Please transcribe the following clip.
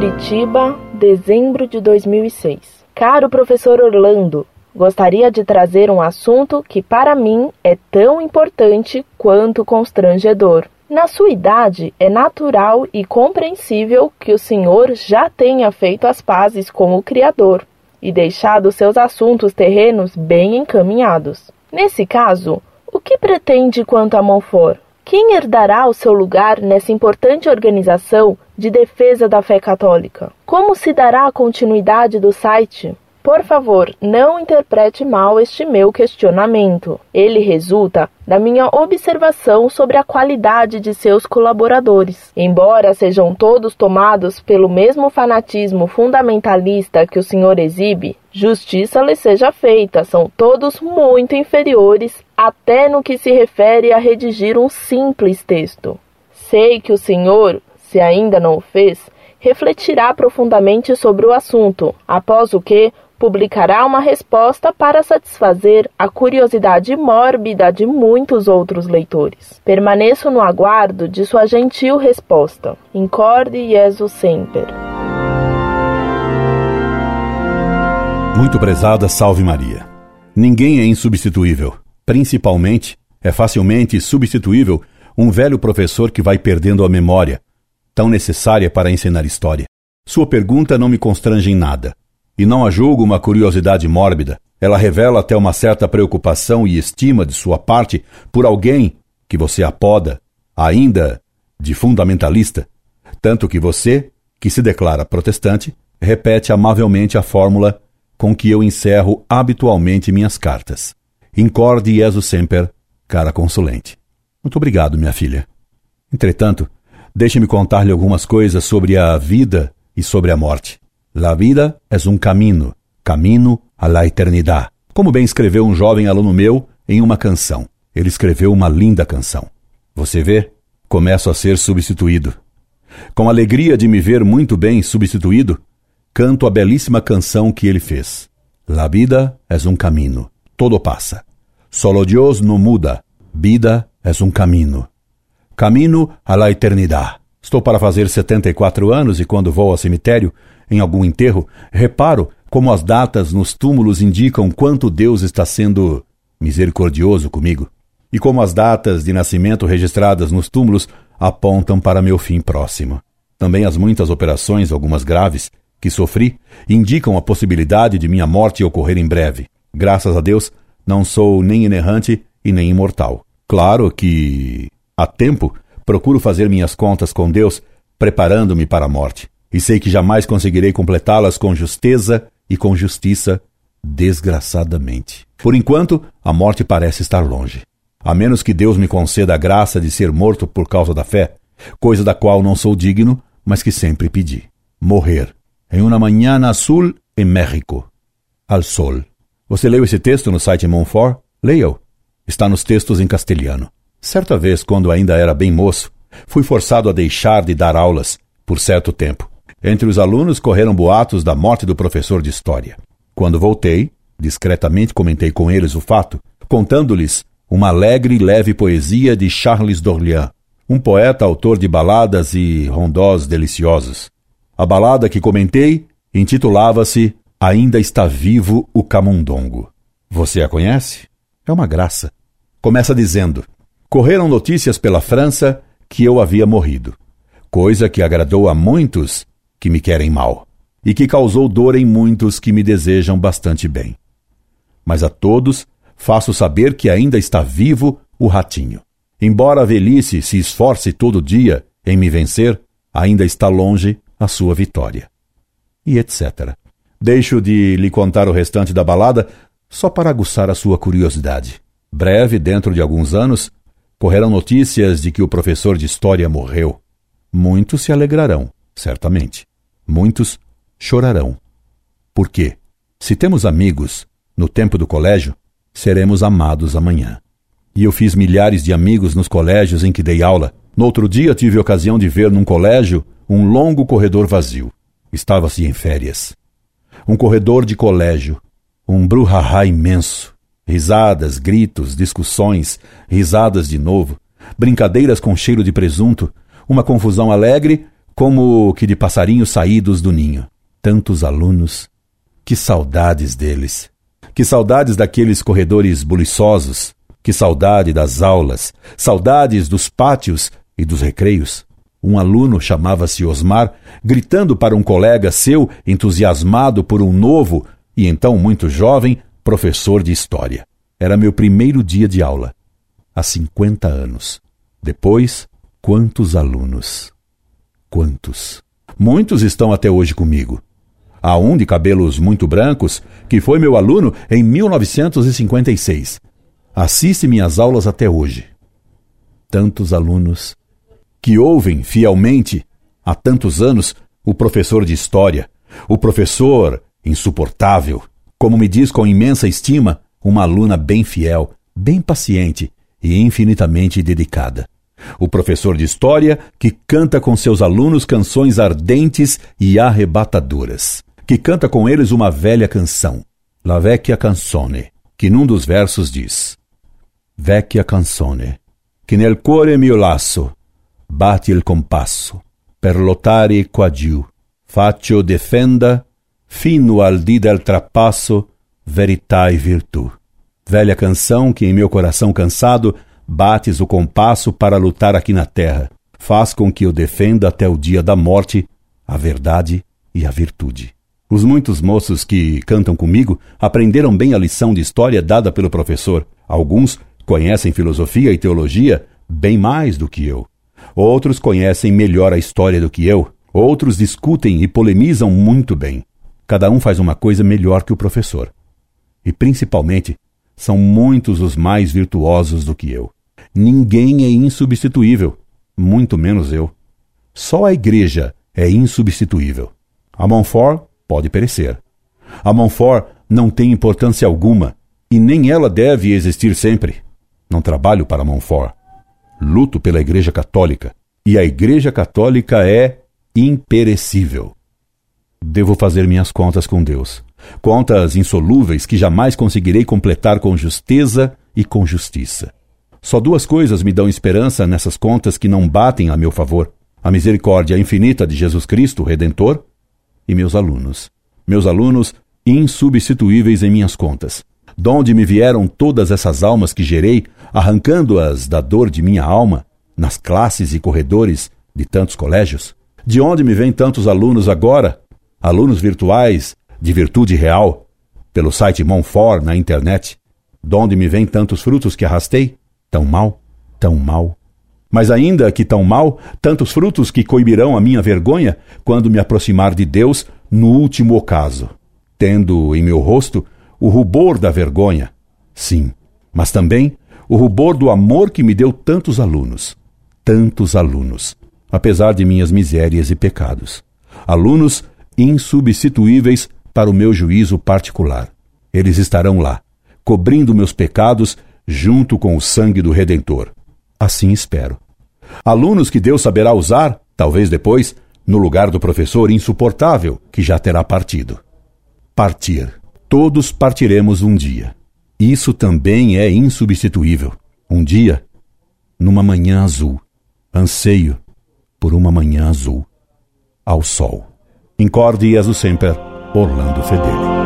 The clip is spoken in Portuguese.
Curitiba, dezembro de 2006. Caro professor Orlando, gostaria de trazer um assunto que para mim é tão importante quanto constrangedor. Na sua idade, é natural e compreensível que o senhor já tenha feito as pazes com o Criador e deixado seus assuntos terrenos bem encaminhados. Nesse caso, o que pretende quanto a Monfort? Quem herdará o seu lugar nessa importante organização de defesa da fé católica? Como se dará a continuidade do site? Por favor, não interprete mal este meu questionamento. Ele resulta da minha observação sobre a qualidade de seus colaboradores. Embora sejam todos tomados pelo mesmo fanatismo fundamentalista que o senhor exibe, justiça lhes seja feita, são todos muito inferiores, até no que se refere a redigir um simples texto. Sei que o senhor, se ainda não o fez, refletirá profundamente sobre o assunto, após o que publicará uma resposta para satisfazer a curiosidade mórbida de muitos outros leitores. Permaneço no aguardo de sua gentil resposta. Incorde Jesus Semper. Muito prezada, salve Maria. Ninguém é insubstituível. Principalmente, é facilmente substituível um velho professor que vai perdendo a memória, tão necessária para ensinar história. Sua pergunta não me constrange em nada e não a julgo uma curiosidade mórbida. Ela revela até uma certa preocupação e estima de sua parte por alguém que você apoda, ainda de fundamentalista, tanto que você, que se declara protestante, repete amavelmente a fórmula com que eu encerro habitualmente minhas cartas. Incorde Jesus semper, cara consulente. Muito obrigado, minha filha. Entretanto, deixe-me contar-lhe algumas coisas sobre a vida e sobre a morte. La vida es um caminho, caminho a la eternidad. Como bem escreveu um jovem aluno meu em uma canção. Ele escreveu uma linda canção. Você vê? Começo a ser substituído. Com alegria de me ver muito bem substituído, canto a belíssima canção que ele fez. La vida es um caminho, todo passa. Solo Dios no muda. Vida es um caminho. Caminho a la eternidad. Estou para fazer 74 anos e quando vou ao cemitério, em algum enterro, reparo como as datas nos túmulos indicam quanto Deus está sendo misericordioso comigo. E como as datas de nascimento registradas nos túmulos apontam para meu fim próximo. Também as muitas operações, algumas graves, que sofri, indicam a possibilidade de minha morte ocorrer em breve. Graças a Deus, não sou nem inerrante e nem imortal. Claro que, a tempo, Procuro fazer minhas contas com Deus, preparando-me para a morte. E sei que jamais conseguirei completá-las com justeza e com justiça, desgraçadamente. Por enquanto, a morte parece estar longe. A menos que Deus me conceda a graça de ser morto por causa da fé, coisa da qual não sou digno, mas que sempre pedi. Morrer. Em uma manhã azul em México. Al sol. Você leu esse texto no site Monfort? Leia-o. Está nos textos em castelhano. Certa vez, quando ainda era bem moço, fui forçado a deixar de dar aulas por certo tempo. Entre os alunos correram boatos da morte do professor de história. Quando voltei, discretamente comentei com eles o fato, contando-lhes uma alegre e leve poesia de Charles d'Orléans, um poeta autor de baladas e rondós deliciosos. A balada que comentei intitulava-se Ainda está vivo o camundongo. Você a conhece? É uma graça. Começa dizendo: Correram notícias pela França que eu havia morrido, coisa que agradou a muitos que me querem mal, e que causou dor em muitos que me desejam bastante bem. Mas a todos faço saber que ainda está vivo o ratinho. Embora a velhice se esforce todo dia em me vencer, ainda está longe a sua vitória. E etc. Deixo de lhe contar o restante da balada só para aguçar a sua curiosidade. Breve, dentro de alguns anos, Correrão notícias de que o professor de história morreu. Muitos se alegrarão, certamente. Muitos chorarão. Por quê? Se temos amigos no tempo do colégio, seremos amados amanhã. E eu fiz milhares de amigos nos colégios em que dei aula. No outro dia tive ocasião de ver num colégio um longo corredor vazio. Estava-se em férias. Um corredor de colégio, um bruhaha imenso, Risadas, gritos, discussões, risadas de novo, brincadeiras com cheiro de presunto, uma confusão alegre como que de passarinhos saídos do ninho. Tantos alunos, que saudades deles. Que saudades daqueles corredores buliçosos, que saudade das aulas, saudades dos pátios e dos recreios. Um aluno chamava-se Osmar, gritando para um colega seu, entusiasmado por um novo e então muito jovem professor de história. Era meu primeiro dia de aula, há 50 anos. Depois, quantos alunos? Quantos? Muitos estão até hoje comigo. Há um de cabelos muito brancos que foi meu aluno em 1956. Assiste minhas aulas até hoje. Tantos alunos que ouvem fielmente há tantos anos o professor de história, o professor insuportável, como me diz com imensa estima uma aluna bem fiel, bem paciente e infinitamente dedicada. O professor de história que canta com seus alunos canções ardentes e arrebatadoras, que canta com eles uma velha canção, La Vecchia Canzone, que num dos versos diz: Vecchia canzone, che nel cuore mio lasso bate il compasso, per lottare qua giù, faccio defenda fino al dì del trapasso, verità e virtù. Velha canção que em meu coração cansado bates o compasso para lutar aqui na terra. Faz com que eu defenda até o dia da morte a verdade e a virtude. Os muitos moços que cantam comigo aprenderam bem a lição de história dada pelo professor. Alguns conhecem filosofia e teologia bem mais do que eu. Outros conhecem melhor a história do que eu. Outros discutem e polemizam muito bem. Cada um faz uma coisa melhor que o professor. E principalmente, são muitos os mais virtuosos do que eu. Ninguém é insubstituível, muito menos eu. Só a igreja é insubstituível. A Montfort pode perecer. A Montfort não tem importância alguma e nem ela deve existir sempre. Não trabalho para Montfort. Luto pela Igreja Católica e a Igreja Católica é imperecível. Devo fazer minhas contas com Deus. Contas insolúveis que jamais conseguirei completar com justeza e com justiça. Só duas coisas me dão esperança nessas contas que não batem a meu favor: a misericórdia infinita de Jesus Cristo, Redentor, e meus alunos. Meus alunos insubstituíveis em minhas contas. Donde me vieram todas essas almas que gerei, arrancando-as da dor de minha alma, nas classes e corredores de tantos colégios? De onde me vêm tantos alunos agora, alunos virtuais de virtude real, pelo site Monfort na internet, donde me vêm tantos frutos que arrastei? Tão mal, tão mal. Mas ainda que tão mal, tantos frutos que coibirão a minha vergonha quando me aproximar de Deus no último ocaso, tendo em meu rosto o rubor da vergonha, sim, mas também o rubor do amor que me deu tantos alunos, tantos alunos, apesar de minhas misérias e pecados. Alunos insubstituíveis para o meu juízo particular. Eles estarão lá, cobrindo meus pecados junto com o sangue do Redentor. Assim espero. Alunos que Deus saberá usar, talvez depois, no lugar do professor insuportável que já terá partido. Partir. Todos partiremos um dia. Isso também é insubstituível. Um dia, numa manhã azul. Anseio por uma manhã azul. Ao sol. Incorde Jesus Semper, Orlando Fedeli.